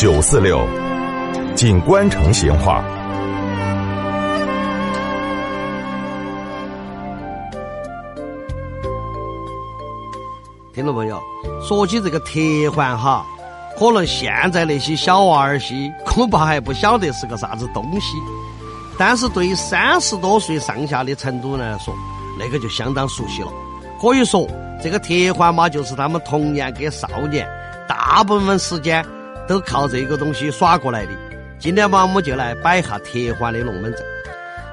九四六，锦官城闲话。听众朋友，说起这个铁环哈，可能现在那些小娃儿些恐怕还不晓得是个啥子东西，但是对于三十多岁上下的成都人来说，那个就相当熟悉了。可以说，这个铁环嘛，就是他们童年跟少年大部分时间都靠这个东西耍过来的。今天嘛，我们就来摆一下铁环的龙门阵。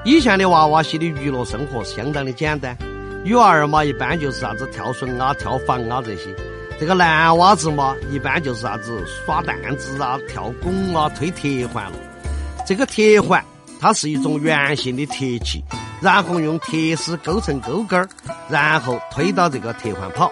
以前的娃娃些的娱乐生活相当的简单。女娃儿嘛，一般就是啥子跳绳啊、跳房啊这些；这个男娃子嘛，一般就是啥子耍弹子啊、跳拱啊、推铁环了。这个铁环，它是一种圆形的铁器，然后用铁丝勾成钩钩儿，然后推到这个铁环跑。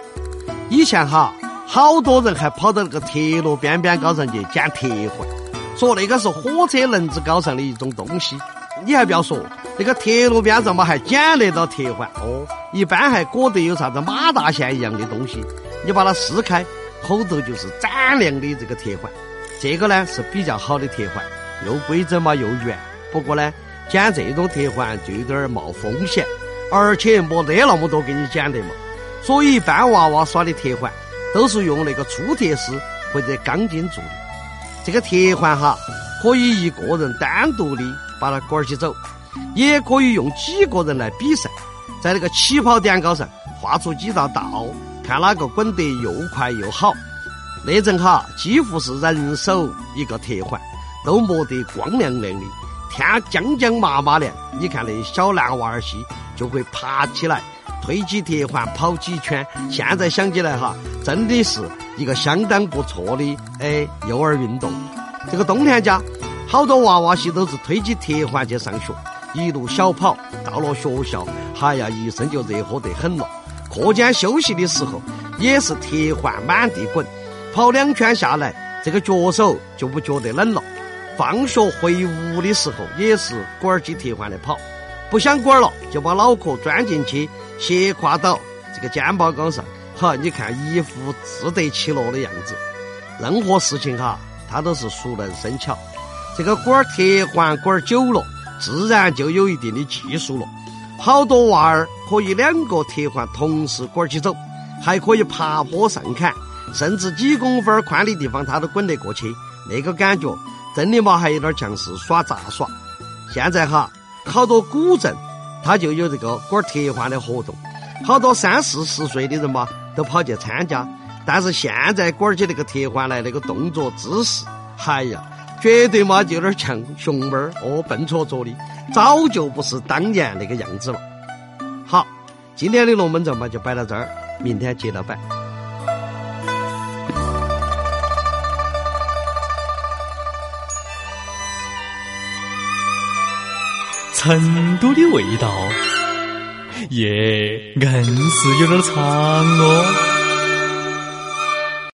以前哈，好多人还跑到那个铁路边边高上去捡铁环，说那个是火车轮子高上的一种东西。你还不要说，那个铁路边上嘛还捡得到铁环哦，一般还裹得有啥子马大线一样的东西，你把它撕开，后头就是展亮的这个铁环，这个呢是比较好的铁环，又规整嘛又圆。不过呢，捡这种铁环就有点冒风险，而且没得那么多给你捡的嘛。所以一般娃娃耍的铁环都是用那个粗铁丝或者钢筋做的。这个铁环哈，可以一个人单独的。把它滚起走，也可以用几个人来比赛，在那个起跑点高上画出几道道，看哪个滚得又快又好。那阵哈，几乎是人手一个铁环，都磨得光亮亮的，天将将麻麻亮。你看那小男娃儿些就会爬起来，推起铁环跑几圈。现在想起来哈，真的是一个相当不错的哎幼儿运动。这个冬天家。好多娃娃些都是推起铁环去上学，一路小跑到了学校，哎呀，一身就热和得很了。课间休息的时候，也是铁环满地滚，跑两圈下来，这个脚手就不觉得冷了。放学回屋的时候，也是管起铁环的跑，不想管了，就把脑壳钻进去，斜挎到这个肩膀杆上，哈，你看一副自得其乐的样子。任何事情哈，他都是熟能生巧。这个滚铁环滚久了，自然就有一定的技术了。好多娃儿可以两个铁环同时滚起走，还可以爬坡上坎，甚至几公分宽的地方他都滚得过去。那个感觉真的嘛，还有点像是耍杂耍。现在哈，好多古镇他就有这个管铁环的活动，好多三四十岁的人嘛都跑去参加。但是现在管起那个铁环来，那个动作姿势，哎呀！绝对嘛，就有点像熊猫儿哦，笨拙拙的，早就不是当年那个样子了。好，今天的龙门阵嘛就摆到这儿，明天接着摆。成都的味道，耶，硬是有点长哦。